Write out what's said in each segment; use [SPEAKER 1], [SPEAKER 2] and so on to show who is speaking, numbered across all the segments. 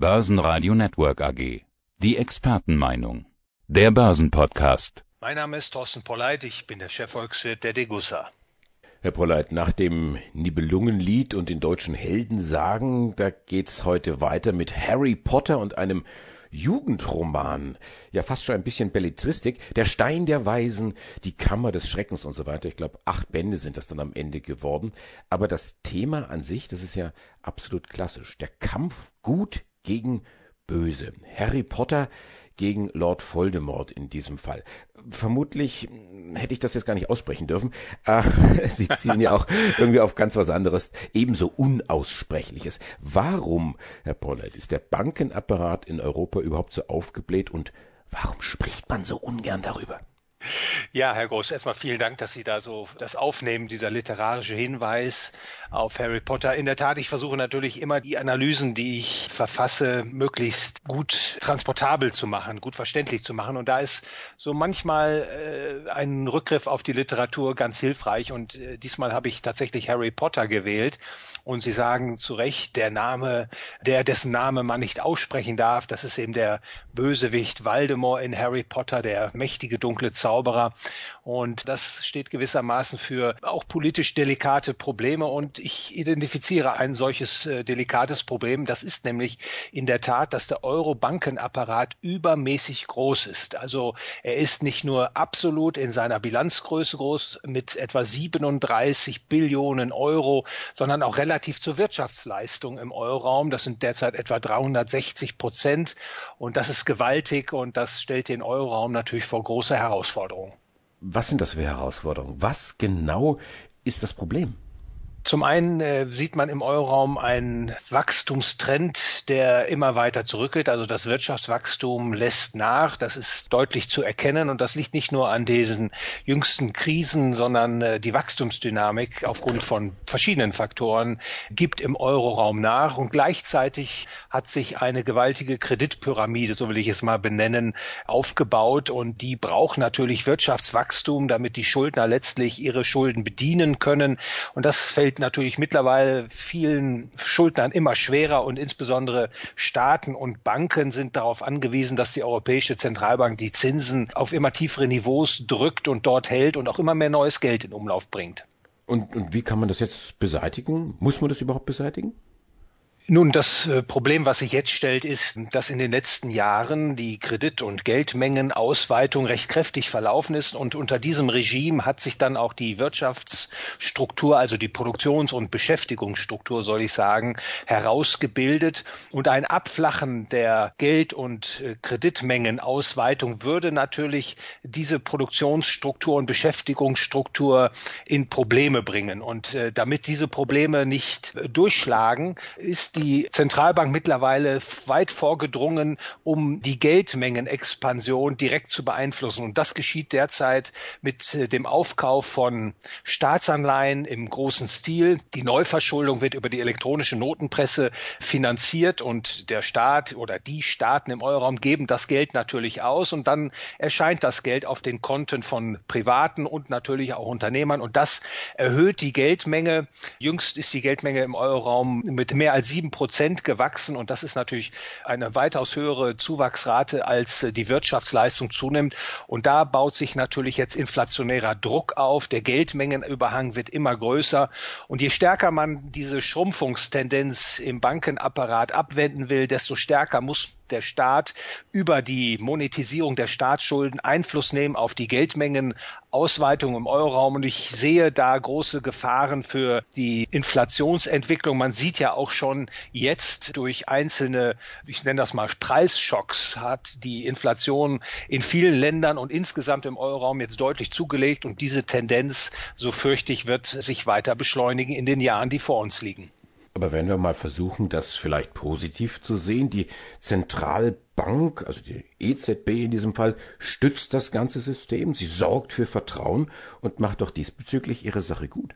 [SPEAKER 1] Börsenradio Network AG. Die Expertenmeinung. Der Börsenpodcast.
[SPEAKER 2] Mein Name ist Thorsten Polleit, ich bin der Chefvolkswirt der Degussa.
[SPEAKER 3] Herr Polleit, nach dem Nibelungenlied und den deutschen Heldensagen, da geht's heute weiter mit Harry Potter und einem Jugendroman, ja fast schon ein bisschen Belletristik, Der Stein der Weisen, Die Kammer des Schreckens und so weiter. Ich glaube, acht Bände sind das dann am Ende geworden. Aber das Thema an sich, das ist ja absolut klassisch. Der Kampf gut gegen böse. Harry Potter gegen Lord Voldemort in diesem Fall. Vermutlich hätte ich das jetzt gar nicht aussprechen dürfen. Äh, Sie zielen ja auch irgendwie auf ganz was anderes, ebenso Unaussprechliches. Warum, Herr Pollert, ist der Bankenapparat in Europa überhaupt so aufgebläht und warum spricht man so ungern darüber?
[SPEAKER 2] Ja, Herr Groß, erstmal vielen Dank, dass Sie da so das aufnehmen, dieser literarische Hinweis auf Harry Potter. In der Tat, ich versuche natürlich immer die Analysen, die ich verfasse, möglichst gut transportabel zu machen, gut verständlich zu machen. Und da ist so manchmal äh, ein Rückgriff auf die Literatur ganz hilfreich. Und äh, diesmal habe ich tatsächlich Harry Potter gewählt. Und Sie sagen zu Recht, der Name, der dessen Name man nicht aussprechen darf, das ist eben der Bösewicht Voldemort in Harry Potter, der mächtige dunkle Zauberer. Und das steht gewissermaßen für auch politisch delikate Probleme. Und ich identifiziere ein solches äh, delikates Problem. Das ist nämlich in der Tat, dass der Euro-Bankenapparat übermäßig groß ist. Also er ist nicht nur absolut in seiner Bilanzgröße groß mit etwa 37 Billionen Euro, sondern auch relativ zur Wirtschaftsleistung im Euroraum. Das sind derzeit etwa 360 Prozent. Und das ist gewaltig und das stellt den Euroraum natürlich vor große Herausforderungen.
[SPEAKER 3] Was sind das für Herausforderungen? Was genau ist das Problem?
[SPEAKER 2] Zum einen äh, sieht man im Euroraum einen Wachstumstrend, der immer weiter zurückgeht. Also das Wirtschaftswachstum lässt nach. Das ist deutlich zu erkennen. Und das liegt nicht nur an diesen jüngsten Krisen, sondern äh, die Wachstumsdynamik aufgrund von verschiedenen Faktoren gibt im Euroraum nach. Und gleichzeitig hat sich eine gewaltige Kreditpyramide, so will ich es mal benennen, aufgebaut. Und die braucht natürlich Wirtschaftswachstum, damit die Schuldner letztlich ihre Schulden bedienen können. Und das fällt natürlich mittlerweile vielen Schuldnern immer schwerer und insbesondere Staaten und Banken sind darauf angewiesen, dass die Europäische Zentralbank die Zinsen auf immer tiefere Niveaus drückt und dort hält und auch immer mehr neues Geld in Umlauf bringt.
[SPEAKER 3] Und, und wie kann man das jetzt beseitigen? Muss man das überhaupt beseitigen?
[SPEAKER 2] Nun, das äh, Problem, was sich jetzt stellt, ist, dass in den letzten Jahren die Kredit- und Geldmengenausweitung recht kräftig verlaufen ist und unter diesem Regime hat sich dann auch die Wirtschaftsstruktur, also die Produktions- und Beschäftigungsstruktur, soll ich sagen, herausgebildet. Und ein Abflachen der Geld- und äh, Kreditmengenausweitung würde natürlich diese Produktionsstruktur und Beschäftigungsstruktur in Probleme bringen. Und äh, damit diese Probleme nicht durchschlagen, ist die Zentralbank mittlerweile weit vorgedrungen, um die Geldmengenexpansion direkt zu beeinflussen. Und das geschieht derzeit mit äh, dem Aufkauf von Staatsanleihen im großen Stil. Die Neuverschuldung wird über die elektronische Notenpresse finanziert und der Staat oder die Staaten im Euroraum geben das Geld natürlich aus und dann erscheint das Geld auf den Konten von Privaten und natürlich auch Unternehmern und das erhöht die Geldmenge. Jüngst ist die Geldmenge im Euroraum mit mehr als sieben Prozent gewachsen und das ist natürlich eine weitaus höhere Zuwachsrate, als äh, die Wirtschaftsleistung zunimmt. Und da baut sich natürlich jetzt inflationärer Druck auf. Der Geldmengenüberhang wird immer größer. Und je stärker man diese Schrumpfungstendenz im Bankenapparat abwenden will, desto stärker muss der Staat über die Monetisierung der Staatsschulden Einfluss nehmen auf die Geldmengenausweitung im Euroraum. Und ich sehe da große Gefahren für die Inflationsentwicklung. Man sieht ja auch schon jetzt durch einzelne, ich nenne das mal Preisschocks, hat die Inflation in vielen Ländern und insgesamt im Euroraum jetzt deutlich zugelegt. Und diese Tendenz, so fürchte ich, wird sich weiter beschleunigen in den Jahren, die vor uns liegen.
[SPEAKER 3] Aber wenn wir mal versuchen, das vielleicht positiv zu sehen, die Zentralbank, also die EZB in diesem Fall, stützt das ganze System, sie sorgt für Vertrauen und macht doch diesbezüglich ihre Sache gut.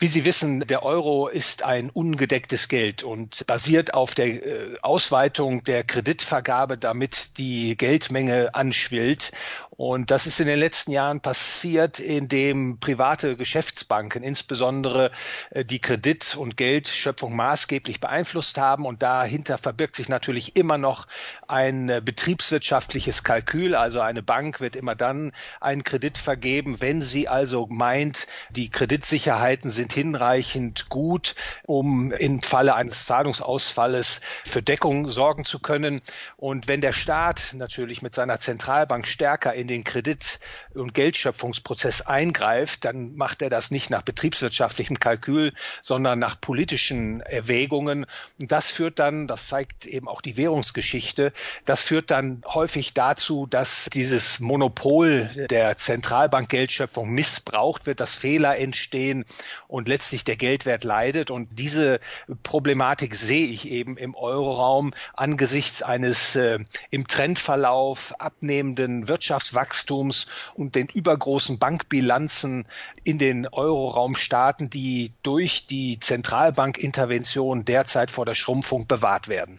[SPEAKER 2] Wie Sie wissen, der Euro ist ein ungedecktes Geld und basiert auf der äh, Ausweitung der Kreditvergabe, damit die Geldmenge anschwillt. Und das ist in den letzten Jahren passiert, indem private Geschäftsbanken insbesondere äh, die Kredit- und Geldschöpfung maßgeblich beeinflusst haben. Und dahinter verbirgt sich natürlich immer noch ein äh, betriebswirtschaftliches Kalkül. Also eine Bank wird immer dann einen Kredit vergeben, wenn sie also meint, die Kreditsicherheiten sind hinreichend gut, um im Falle eines Zahlungsausfalles für Deckung sorgen zu können. Und wenn der Staat natürlich mit seiner Zentralbank stärker in den Kredit- und Geldschöpfungsprozess eingreift, dann macht er das nicht nach betriebswirtschaftlichem Kalkül, sondern nach politischen Erwägungen. Und das führt dann, das zeigt eben auch die Währungsgeschichte, das führt dann häufig dazu, dass dieses Monopol der Zentralbankgeldschöpfung missbraucht wird, dass Fehler entstehen und letztlich der Geldwert leidet. Und diese Problematik sehe ich eben im Euroraum angesichts eines äh, im Trendverlauf abnehmenden Wachstums und den übergroßen Bankbilanzen in den Euroraumstaaten, die durch die Zentralbankintervention derzeit vor der Schrumpfung bewahrt werden.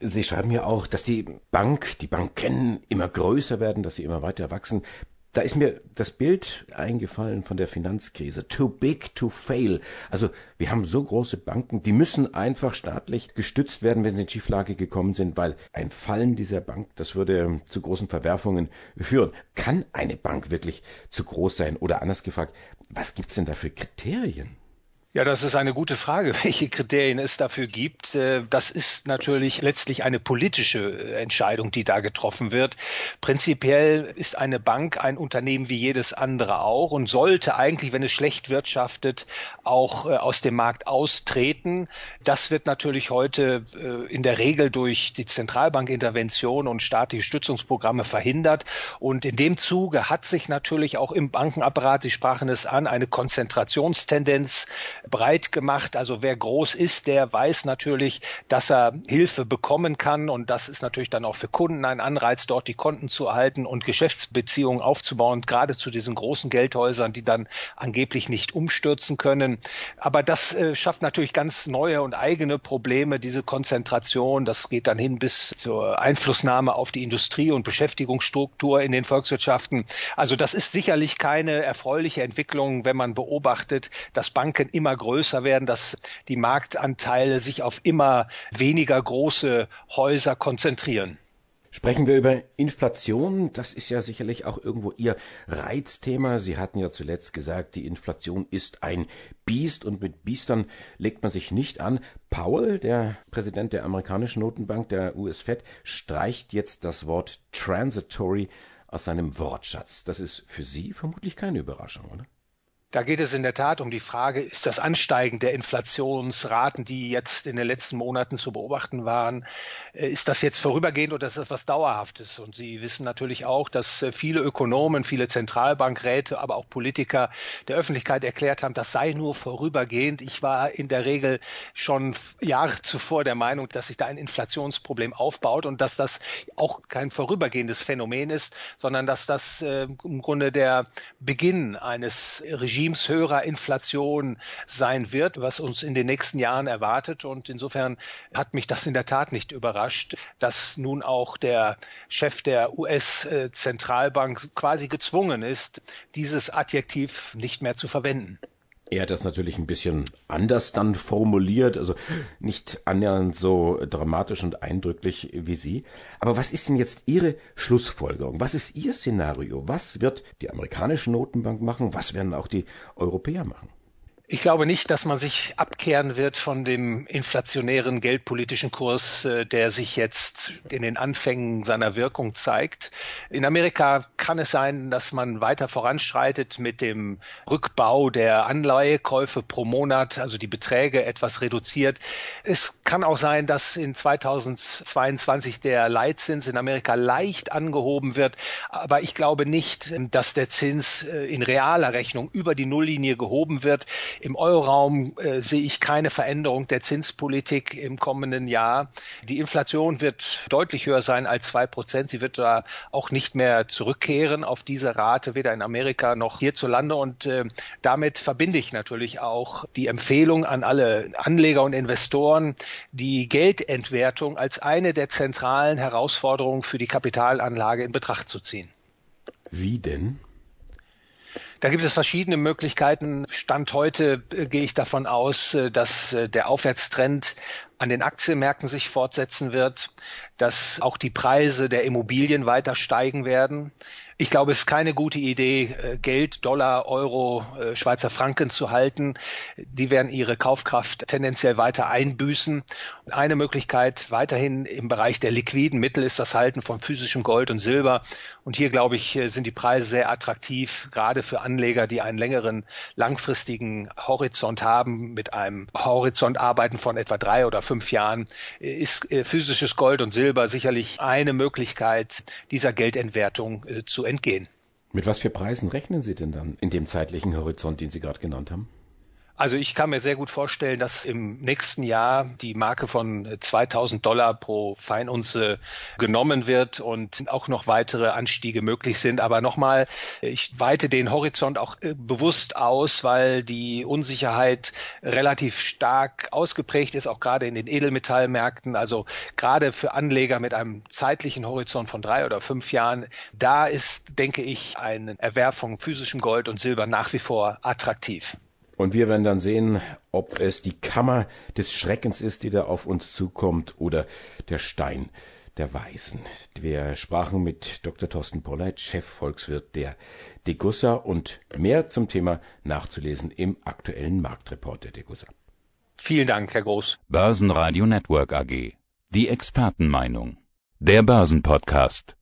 [SPEAKER 3] Sie schreiben ja auch, dass die Bank, die Banken immer größer werden, dass sie immer weiter wachsen. Da ist mir das Bild eingefallen von der Finanzkrise. Too big to fail. Also wir haben so große Banken, die müssen einfach staatlich gestützt werden, wenn sie in Schieflage gekommen sind, weil ein Fallen dieser Bank, das würde zu großen Verwerfungen führen. Kann eine Bank wirklich zu groß sein? Oder anders gefragt, was gibt's denn da für Kriterien?
[SPEAKER 2] Ja, das ist eine gute Frage, welche Kriterien es dafür gibt. Äh, das ist natürlich letztlich eine politische äh, Entscheidung, die da getroffen wird. Prinzipiell ist eine Bank ein Unternehmen wie jedes andere auch und sollte eigentlich, wenn es schlecht wirtschaftet, auch äh, aus dem Markt austreten. Das wird natürlich heute in der Regel durch die Zentralbankintervention und staatliche Stützungsprogramme verhindert. Und in dem Zuge hat sich natürlich auch im Bankenapparat, Sie sprachen es an, eine Konzentrationstendenz breit gemacht. Also wer groß ist, der weiß natürlich, dass er Hilfe bekommen kann. Und das ist natürlich dann auch für Kunden ein Anreiz, dort die Konten zu erhalten und Geschäftsbeziehungen aufzubauen, gerade zu diesen großen Geldhäusern, die dann angeblich nicht umstürzen können. Aber das äh, schafft natürlich ganz neue und eigene Probleme, diese Konzentration. Das geht dann hin bis zur Einflussnahme auf die Industrie und Beschäftigungsstruktur in den Volkswirtschaften. Also das ist sicherlich keine erfreuliche Entwicklung, wenn man beobachtet, dass Banken immer größer werden, dass die Marktanteile sich auf immer weniger große Häuser konzentrieren.
[SPEAKER 3] Sprechen wir über Inflation. Das ist ja sicherlich auch irgendwo Ihr Reizthema. Sie hatten ja zuletzt gesagt, die Inflation ist ein Biest und mit Biestern legt man sich nicht an. Powell, der Präsident der amerikanischen Notenbank, der US Fed, streicht jetzt das Wort transitory aus seinem Wortschatz. Das ist für Sie vermutlich keine Überraschung, oder?
[SPEAKER 2] Da geht es in der Tat um die Frage, ist das Ansteigen der Inflationsraten, die jetzt in den letzten Monaten zu beobachten waren, äh, ist das jetzt vorübergehend oder ist das was Dauerhaftes? Und Sie wissen natürlich auch, dass äh, viele Ökonomen, viele Zentralbankräte, aber auch Politiker der Öffentlichkeit erklärt haben, das sei nur vorübergehend. Ich war in der Regel schon Jahre zuvor der Meinung, dass sich da ein Inflationsproblem aufbaut und dass das auch kein vorübergehendes Phänomen ist, sondern dass das äh, im Grunde der Beginn eines Regimes Regimes höherer Inflation sein wird, was uns in den nächsten Jahren erwartet. Und insofern hat mich das in der Tat nicht überrascht, dass nun auch der Chef der US-Zentralbank quasi gezwungen ist, dieses Adjektiv nicht mehr zu verwenden.
[SPEAKER 3] Er hat das natürlich ein bisschen anders dann formuliert, also nicht annähernd so dramatisch und eindrücklich wie Sie. Aber was ist denn jetzt Ihre Schlussfolgerung? Was ist Ihr Szenario? Was wird die amerikanische Notenbank machen? Was werden auch die Europäer machen?
[SPEAKER 2] Ich glaube nicht, dass man sich abkehren wird von dem inflationären geldpolitischen Kurs, äh, der sich jetzt in den Anfängen seiner Wirkung zeigt. In Amerika kann es sein, dass man weiter voranschreitet mit dem Rückbau der Anleihekäufe pro Monat, also die Beträge etwas reduziert. Es kann auch sein, dass in 2022 der Leitzins in Amerika leicht angehoben wird. Aber ich glaube nicht, dass der Zins äh, in realer Rechnung über die Nulllinie gehoben wird. Im Euroraum äh, sehe ich keine Veränderung der Zinspolitik im kommenden Jahr. Die Inflation wird deutlich höher sein als zwei Prozent. Sie wird da auch nicht mehr zurückkehren auf diese Rate, weder in Amerika noch hierzulande. Und äh, damit verbinde ich natürlich auch die Empfehlung an alle Anleger und Investoren, die Geldentwertung als eine der zentralen Herausforderungen für die Kapitalanlage in Betracht zu ziehen.
[SPEAKER 3] Wie denn?
[SPEAKER 2] Da gibt es verschiedene Möglichkeiten. Stand heute äh, gehe ich davon aus, äh, dass äh, der Aufwärtstrend an den Aktienmärkten sich fortsetzen wird, dass auch die Preise der Immobilien weiter steigen werden. Ich glaube, es ist keine gute Idee, äh, Geld, Dollar, Euro, äh, Schweizer Franken zu halten. Die werden ihre Kaufkraft tendenziell weiter einbüßen. Eine Möglichkeit weiterhin im Bereich der liquiden Mittel ist das Halten von physischem Gold und Silber. Und hier, glaube ich, äh, sind die Preise sehr attraktiv, gerade für Anleger, die einen längeren, langfristigen Horizont haben, mit einem Horizont arbeiten von etwa drei oder fünf Jahren, ist physisches Gold und Silber sicherlich eine Möglichkeit, dieser Geldentwertung zu entgehen.
[SPEAKER 3] Mit was für Preisen rechnen Sie denn dann in dem zeitlichen Horizont, den Sie gerade genannt haben?
[SPEAKER 2] Also ich kann mir sehr gut vorstellen, dass im nächsten Jahr die Marke von 2000 Dollar pro Feinunze genommen wird und auch noch weitere Anstiege möglich sind. Aber nochmal, ich weite den Horizont auch äh, bewusst aus, weil die Unsicherheit relativ stark ausgeprägt ist, auch gerade in den Edelmetallmärkten. Also gerade für Anleger mit einem zeitlichen Horizont von drei oder fünf Jahren, da ist, denke ich, ein Erwerb von physischem Gold und Silber nach wie vor attraktiv.
[SPEAKER 3] Und wir werden dann sehen, ob es die Kammer des Schreckens ist, die da auf uns zukommt, oder der Stein der Weisen. Wir sprachen mit Dr. Thorsten Polleit, Chefvolkswirt der Degussa und mehr zum Thema nachzulesen im aktuellen Marktreport der Degussa.
[SPEAKER 2] Vielen Dank, Herr Groß.
[SPEAKER 1] Börsenradio Network AG. Die Expertenmeinung. Der Börsenpodcast.